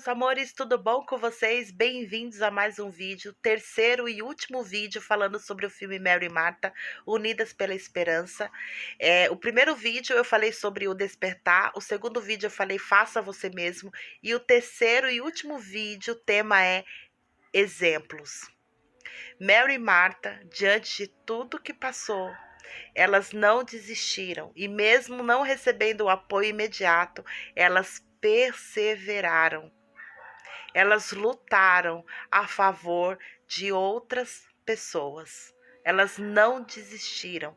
meus amores, tudo bom com vocês? Bem-vindos a mais um vídeo, terceiro e último vídeo falando sobre o filme Mary e Marta, Unidas pela Esperança. É, o primeiro vídeo eu falei sobre o despertar, o segundo vídeo eu falei faça você mesmo, e o terceiro e último vídeo, o tema é exemplos. Mary e Marta, diante de tudo que passou, elas não desistiram e, mesmo não recebendo o apoio imediato, elas perseveraram. Elas lutaram a favor de outras pessoas. Elas não desistiram.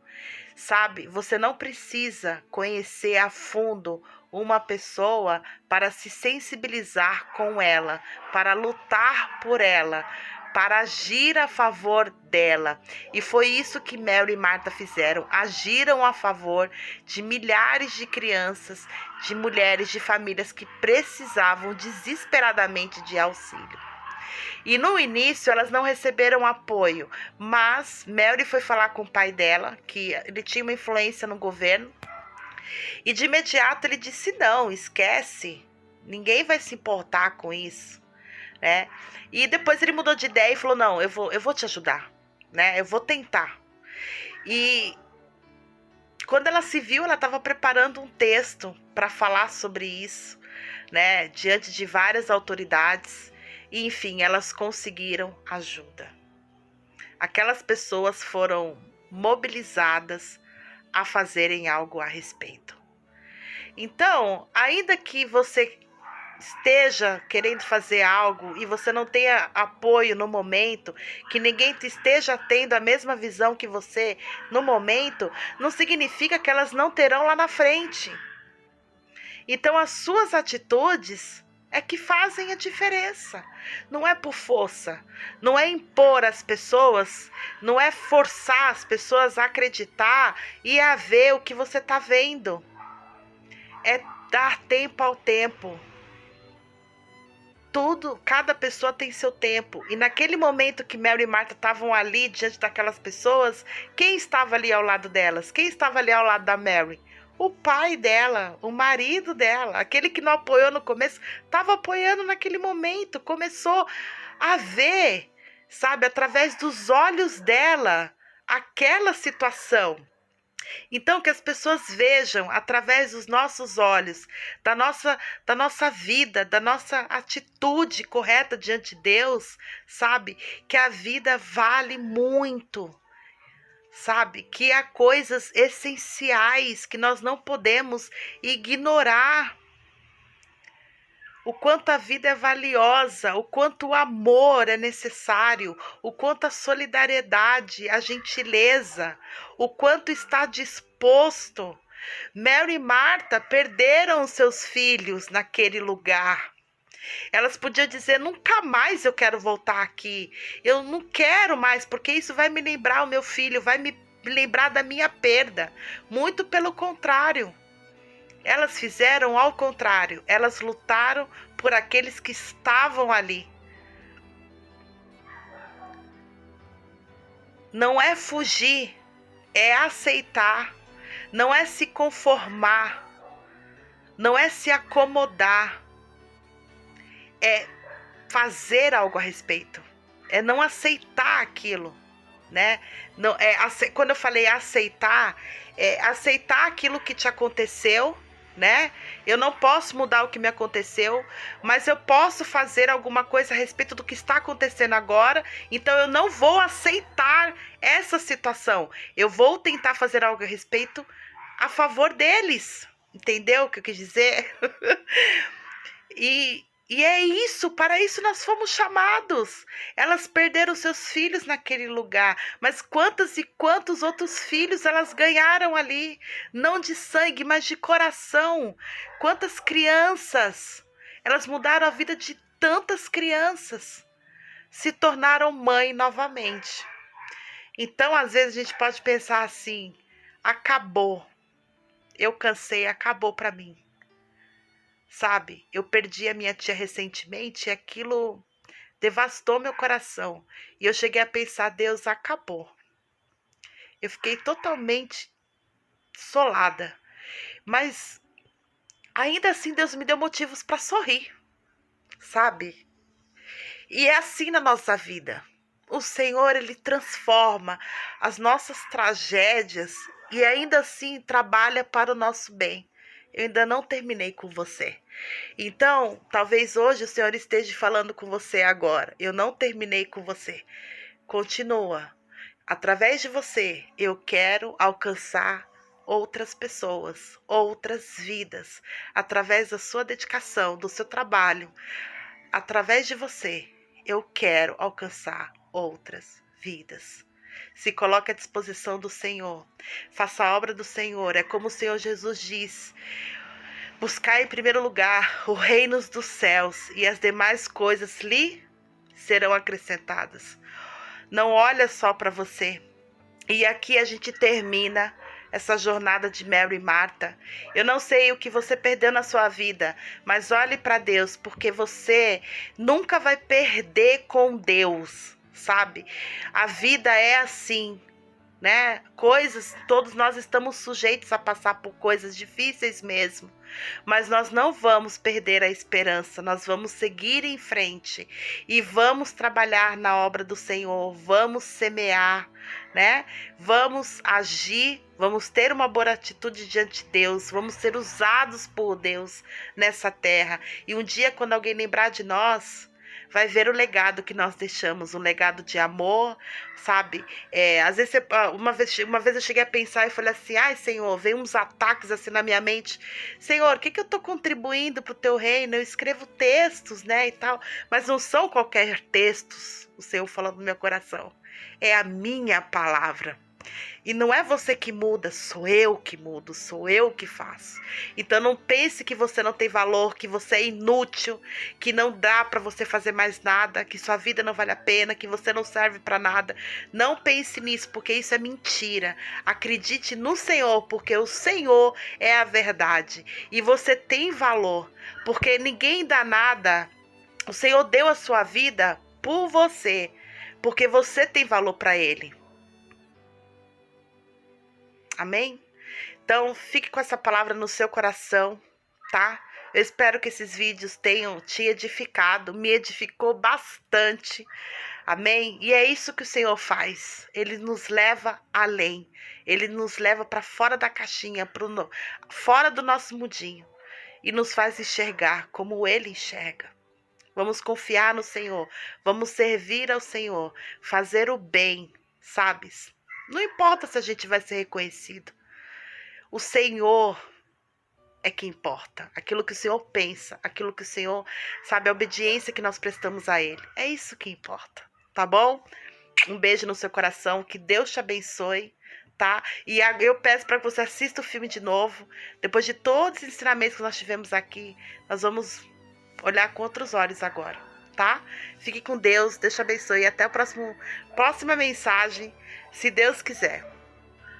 Sabe, você não precisa conhecer a fundo uma pessoa para se sensibilizar com ela, para lutar por ela, para agir a favor dela. E foi isso que Mary e Marta fizeram. Agiram a favor de milhares de crianças, de mulheres, de famílias que precisavam desesperadamente de auxílio. E no início elas não receberam apoio, mas Mary foi falar com o pai dela, que ele tinha uma influência no governo, e de imediato ele disse: Não, esquece, ninguém vai se importar com isso né? E depois ele mudou de ideia e falou: "Não, eu vou, eu vou te ajudar, né? Eu vou tentar". E quando ela se viu, ela estava preparando um texto para falar sobre isso, né, diante de várias autoridades, e enfim, elas conseguiram ajuda. Aquelas pessoas foram mobilizadas a fazerem algo a respeito. Então, ainda que você esteja querendo fazer algo e você não tenha apoio no momento, que ninguém esteja tendo a mesma visão que você no momento, não significa que elas não terão lá na frente. Então, as suas atitudes é que fazem a diferença. Não é por força, não é impor as pessoas, não é forçar as pessoas a acreditar e a ver o que você está vendo. É dar tempo ao tempo tudo, cada pessoa tem seu tempo. E naquele momento que Mary e Marta estavam ali diante daquelas pessoas, quem estava ali ao lado delas? Quem estava ali ao lado da Mary? O pai dela, o marido dela, aquele que não apoiou no começo, estava apoiando naquele momento, começou a ver, sabe, através dos olhos dela, aquela situação. Então, que as pessoas vejam através dos nossos olhos, da nossa, da nossa vida, da nossa atitude correta diante de Deus, sabe? Que a vida vale muito, sabe? Que há coisas essenciais que nós não podemos ignorar o quanto a vida é valiosa, o quanto o amor é necessário, o quanto a solidariedade, a gentileza, o quanto está disposto. Mary e Marta perderam seus filhos naquele lugar. Elas podiam dizer: nunca mais eu quero voltar aqui. Eu não quero mais, porque isso vai me lembrar o meu filho, vai me lembrar da minha perda. Muito pelo contrário. Elas fizeram ao contrário, elas lutaram por aqueles que estavam ali. Não é fugir, é aceitar, não é se conformar, não é se acomodar, é fazer algo a respeito, é não aceitar aquilo, né? Não é quando eu falei aceitar, é aceitar aquilo que te aconteceu né? Eu não posso mudar o que me aconteceu, mas eu posso fazer alguma coisa a respeito do que está acontecendo agora. Então eu não vou aceitar essa situação. Eu vou tentar fazer algo a respeito a favor deles. Entendeu o que eu quis dizer? e e é isso, para isso nós fomos chamados. Elas perderam seus filhos naquele lugar, mas quantos e quantos outros filhos elas ganharam ali, não de sangue, mas de coração. Quantas crianças, elas mudaram a vida de tantas crianças, se tornaram mãe novamente. Então, às vezes a gente pode pensar assim: acabou. Eu cansei, acabou para mim sabe? Eu perdi a minha tia recentemente e aquilo devastou meu coração. E eu cheguei a pensar: Deus, acabou. Eu fiquei totalmente solada. Mas ainda assim, Deus me deu motivos para sorrir. sabe? E é assim na nossa vida. O Senhor, ele transforma as nossas tragédias e ainda assim trabalha para o nosso bem. Eu ainda não terminei com você. Então, talvez hoje o Senhor esteja falando com você agora. Eu não terminei com você. Continua. Através de você, eu quero alcançar outras pessoas, outras vidas, através da sua dedicação, do seu trabalho. Através de você, eu quero alcançar outras vidas. Se coloque à disposição do Senhor. Faça a obra do Senhor. É como o Senhor Jesus diz: Buscai em primeiro lugar o reino dos céus e as demais coisas lhe serão acrescentadas. Não olha só para você. E aqui a gente termina essa jornada de Mary e Marta. Eu não sei o que você perdeu na sua vida, mas olhe para Deus, porque você nunca vai perder com Deus, sabe? A vida é assim né? Coisas, todos nós estamos sujeitos a passar por coisas difíceis mesmo, mas nós não vamos perder a esperança, nós vamos seguir em frente e vamos trabalhar na obra do Senhor, vamos semear, né? Vamos agir, vamos ter uma boa atitude diante de Deus, vamos ser usados por Deus nessa terra. E um dia quando alguém lembrar de nós, vai ver o legado que nós deixamos, um legado de amor, sabe? É, às vezes, ah, uma vez, uma vez eu cheguei a pensar e falei assim, ai Senhor, vem uns ataques assim na minha mente, Senhor, o que, que eu estou contribuindo para o teu reino? Eu escrevo textos, né, e tal, mas não são qualquer textos, o Senhor falando no meu coração, é a minha palavra. E não é você que muda, sou eu que mudo, sou eu que faço. Então não pense que você não tem valor, que você é inútil, que não dá para você fazer mais nada, que sua vida não vale a pena, que você não serve para nada. Não pense nisso, porque isso é mentira. Acredite no Senhor, porque o Senhor é a verdade e você tem valor, porque ninguém dá nada. O Senhor deu a sua vida por você, porque você tem valor para ele. Amém? Então, fique com essa palavra no seu coração, tá? Eu espero que esses vídeos tenham te edificado, me edificou bastante. Amém? E é isso que o Senhor faz. Ele nos leva além. Ele nos leva para fora da caixinha, pro no... fora do nosso mundinho e nos faz enxergar como ele enxerga. Vamos confiar no Senhor, vamos servir ao Senhor, fazer o bem, sabes? Não importa se a gente vai ser reconhecido. O Senhor é que importa. Aquilo que o Senhor pensa, aquilo que o Senhor sabe, a obediência que nós prestamos a Ele. É isso que importa, tá bom? Um beijo no seu coração, que Deus te abençoe, tá? E eu peço para que você assista o filme de novo. Depois de todos os ensinamentos que nós tivemos aqui, nós vamos olhar com outros olhos agora, tá? Fique com Deus, Deus te abençoe. Até a próxima mensagem se Deus quiser.